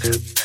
good.